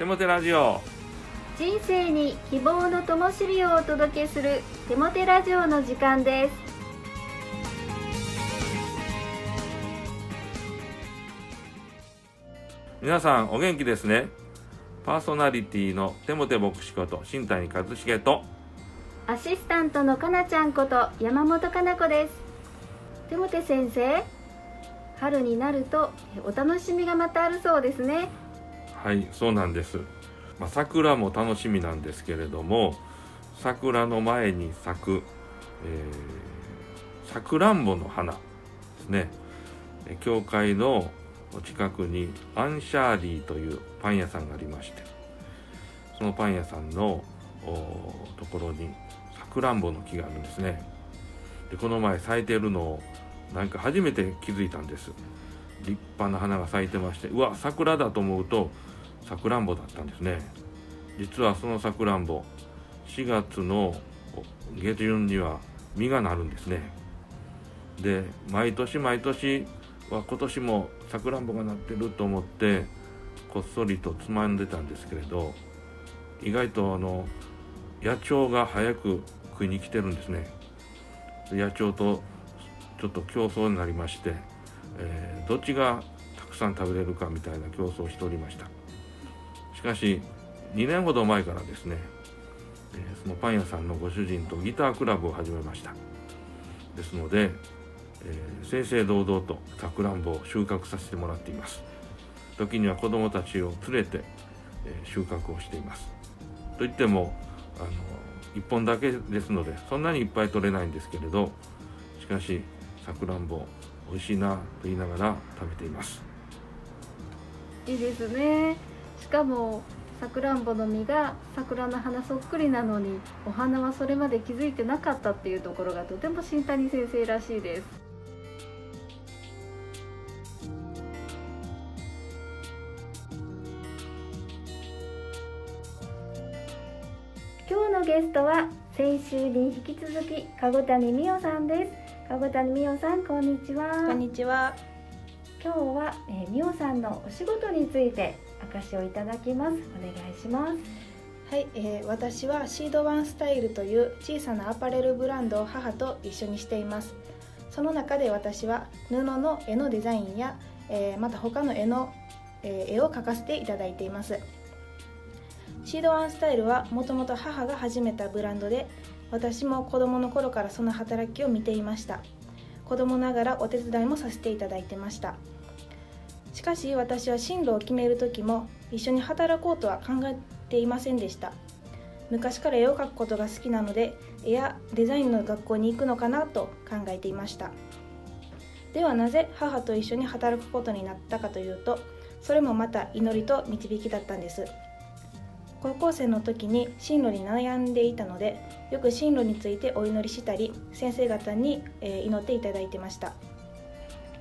テモテラジオ。人生に希望の灯火をお届けするテモテラジオの時間です。皆さんお元気ですね。パーソナリティのテモテ牧師こと新谷和重とアシスタントのかなちゃんこと山本かな子です。テモテ先生春になるとお楽しみがまたあるそうですねはいそうなんです、まあ、桜も楽しみなんですけれども桜の前に咲くえさくらんぼの花ですね。教会の近くにアンシャーリーというパン屋さんがありましてそのパン屋さんのところにさくらんぼの木があるんですね。でこの前咲いてるのをなんか初めて気づいたんです。立派な花が咲いてましてうわ桜だと思うとさくらんぼだったんですね。実はそのさくらんぼ4月の下旬には実がなるんですね。で毎年毎年は今年もさくらんぼがなってると思ってこっそりとつまんでたんですけれど意外とあの野鳥が早く食いに来てるんですね。野鳥とちょっと競争になりまして、えー、どっちがたくさん食べれるかみたいな競争をしておりました。しかし2年ほど前からですね、そのパン屋さんのご主人とギタークラブを始めました。ですので、えー、正々堂々とさくらんぼを収穫させてもらっています。時には子どもたちを連れて、え、収穫をしています。といってもあの1本だけですのでそんなにいっぱい取れないんですけれどしかしさくらんぼ美味しいなと言いながら食べています。いいですね。しかもさくらんぼの実が桜の花そっくりなのにお花はそれまで気づいてなかったっていうところがとても新谷先生らしいです。今日のゲストは先週に引き続き籠谷美代さんです。籠谷美代さんこんにちは。こんにちは。今日は、えー、美代さんのお仕事について証をいただきます。お願いします。はい、えー、私はシードワンスタイルという小さなアパレルブランドを母と一緒にしています。その中で私は布の絵のデザインや、えー、また他の絵の、えー、絵を描かせていただいています。シードワンスタイルはもともと母が始めたブランドで私も子供の頃からその働きを見ていました。子供ながらお手伝いもさせていただいてました。しかし私は進路を決める時も一緒に働こうとは考えていませんでした。昔から絵を描くことが好きなので絵やデザインの学校に行くのかなと考えていました。ではなぜ母と一緒に働くことになったかというとそれもまた祈りと導きだったんです。高校生の時に進路に悩んでいたのでよく進路についてお祈りしたり先生方に祈っていただいてました。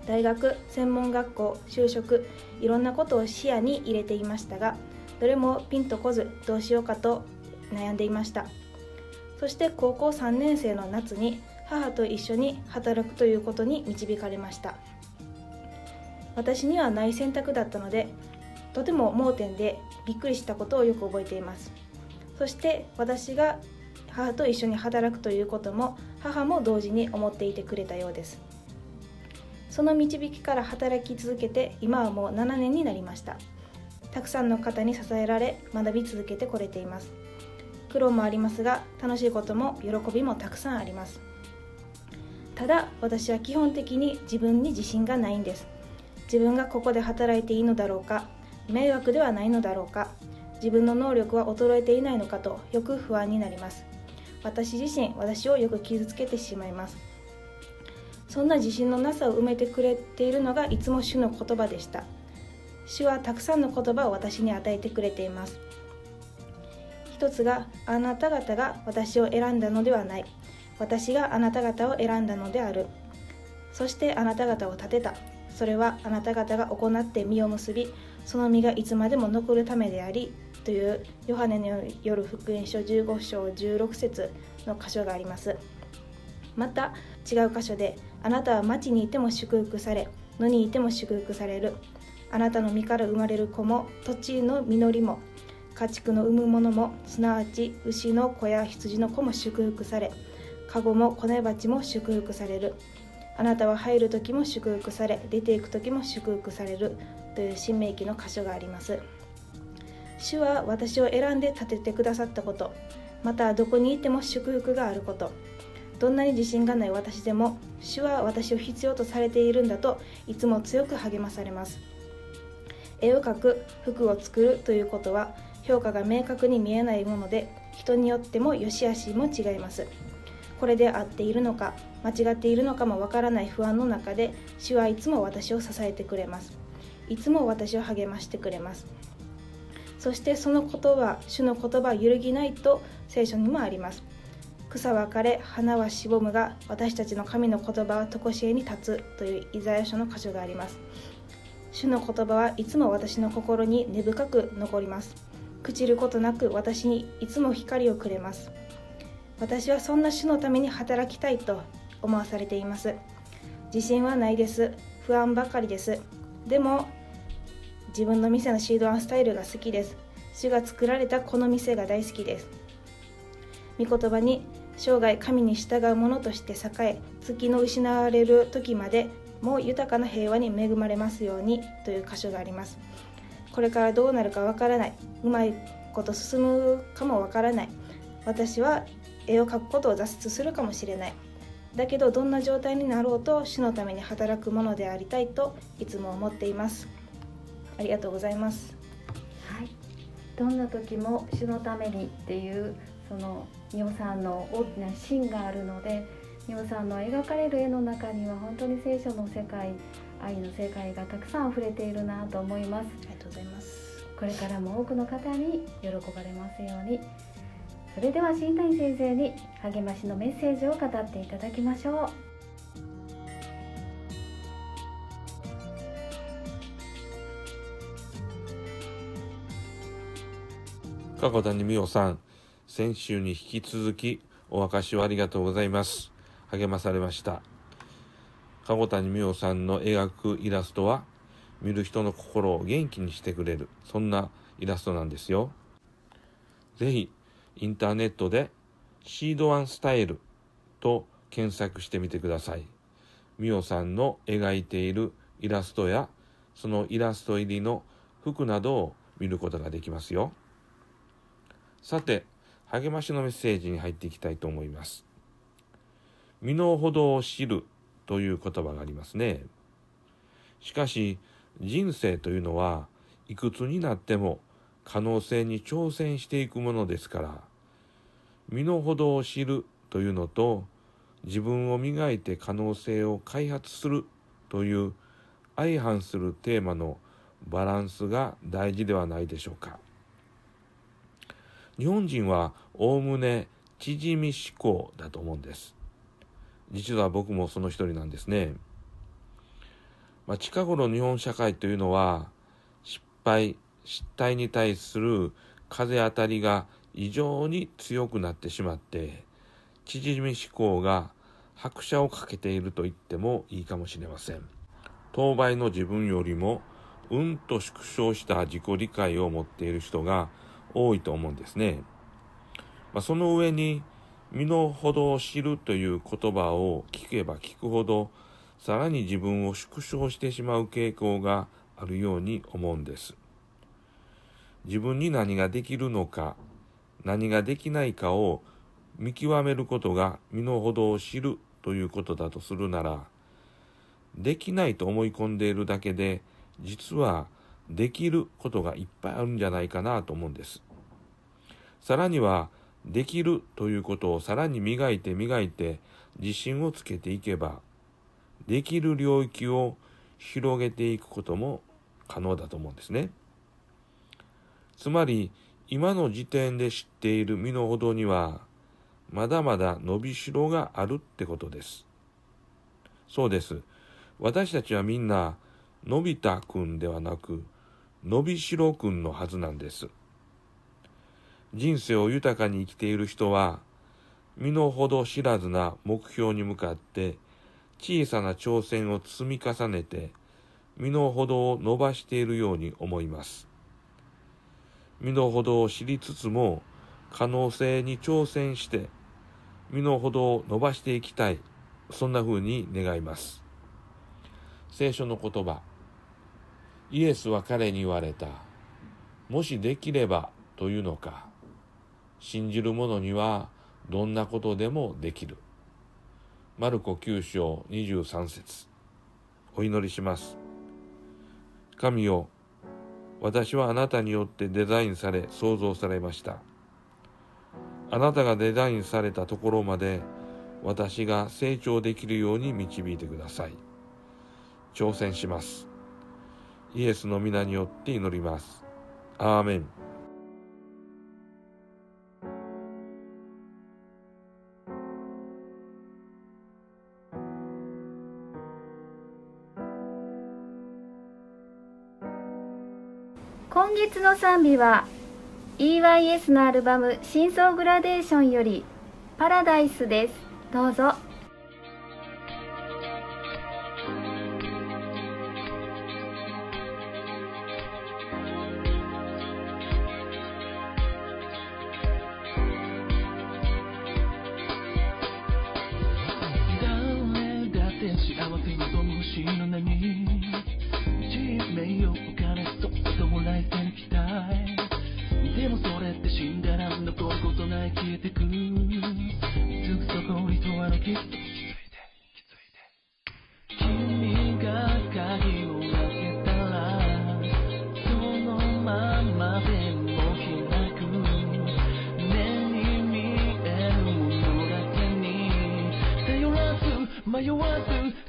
大学専門学校就職いろんなことを視野に入れていましたがどれもピンとこずどうしようかと悩んでいました。そして高校3年生の夏に母と一緒に働くということに導かれました。私にはない選択だったのでとても盲点でびっくりしたことをよく覚えています。そして私が母と一緒に働くということも母も同時に思っていてくれたようです。その導きから働き続けて今はもう7年になりました。たくさんの方に支えられ学び続けてこれています。苦労もありますが楽しいことも喜びもたくさんあります。ただ私は基本的に自分に自信がないんです。自分がここで働いていいのだろうか迷惑ではないのだろうか自分の能力は衰えていないのかとよく不安になります。私自身私をよく傷つけてしまいます。そんな自信のなさを埋めてくれているのがいつも主の言葉でした。主はたくさんの言葉を私に与えてくれています。一つがあなた方が私を選んだのではない。私があなた方を選んだのである。そしてあなた方を立てた。それはあなた方が行って実を結びその実がいつまでも残るためでありというヨハネの夜福音書15章16節の箇所があります。また違う箇所であなたは町にいても祝福され野にいても祝福される。あなたの身から生まれる子も土地の実りも家畜の産むものもすなわち牛の子や羊の子も祝福され籠も子ネバチも祝福される。あなたは入る時も祝福され出ていく時も祝福される。という新明記の箇所があります。主は私を選んで立ててくださったことまたどこにいても祝福があること。どんなに自信がない私でも主は私を必要とされているんだといつも強く励まされます。絵を描く服を作るということは評価が明確に見えないもので人によっても良し悪しも違います。これで合っているのか間違っているのかもわからない不安の中で主はいつも私を支えてくれます。いつも私を励ましてくれます。そしてその言葉主の言葉は揺るぎないと聖書にもあります。草は枯れ花はしぼむが私たちの神の言葉は常しえに立つというイザヤ書の箇所があります。主の言葉はいつも私の心に根深く残ります。朽ちることなく私にいつも光をくれます。私はそんな主のために働きたいと思わされています。自信はないです。不安ばかりです。でも自分の店のシードワンスタイルが好きです。主が作られたこの店が大好きです。御言葉に生涯神に従う者として栄え月の失われる時までも豊かな平和に恵まれますようにという箇所があります。これからどうなるかわからない。うまいこと進むかもわからない。私は絵を描くことを挫折するかもしれない。だけどどんな状態になろうと主のために働くものでありたいといつも思っています。ありがとうございます。はい。どんな時も主のためにっていうその美穂さんの大きな芯があるので美穂さんの描かれる絵の中には本当に聖書の世界愛の世界がたくさん溢れているなと思います。ありがとうございます。これからも多くの方に喜ばれますように。それでは新谷先生に励ましのメッセージを語っていただきましょう。加古谷美代さん、先週に引き続きお明かしをありがとうございます。励まされました。加古谷美代さんの描くイラストは、見る人の心を元気にしてくれる、そんなイラストなんですよ。ぜひ、インターネットで、シードワンスタイルと検索してみてください。美代さんの描いているイラストや、そのイラスト入りの服などを見ることができますよ。さて、励ましのメッセージに入っていきたいと思います。身の程を知るという言葉がありますね。しかし、人生というのはいくつになっても可能性に挑戦していくものですから、身の程を知るというのと、自分を磨いて可能性を開発するという相反するテーマのバランスが大事ではないでしょうか。日本人はおおむね縮み思考だと思うんです。実は僕もその一人なんですね。まあ、近頃日本社会というのは失敗、失態に対する風当たりが異常に強くなってしまって縮み思考が拍車をかけていると言ってもいいかもしれません。当倍の自分よりもうんと縮小した自己理解を持っている人が多いと思うんですね。まあ、その上に身の程を知るという言葉を聞けば聞くほどさらに自分を縮小してしまう傾向があるように思うんです。自分に何ができるのか何ができないかを見極めることが身の程を知るということだとするならできないと思い込んでいるだけで実はできることがいっぱいあるんじゃないかなと思うんです。さらには、できるということをさらに磨いて磨いて自信をつけていけば、できる領域を広げていくことも可能だと思うんですね。つまり、今の時点で知っている身の程には、まだまだ伸びしろがあるってことです。そうです。私たちはみんな、のび太くんではなく、のびしろくんのはずなんです。人生を豊かに生きている人は、身の程知らずな目標に向かって小さな挑戦を積み重ねて身の程を伸ばしているように思います。身の程を知りつつも可能性に挑戦して身の程を伸ばしていきたいそんな風に願います聖書の言葉イエスは彼に言われた。もしできればというのか。信じる者にはどんなことでもできる。マルコ9章23節。お祈りします。神よ私はあなたによってデザインされ創造されました。あなたがデザインされたところまで私が成長できるように導いてください。挑戦します。イエスの皆によって祈ります。アーメン。今月の賛美は EYS のアルバム「真相グラデーション」より「パラダイス」です。どうぞ。迷わず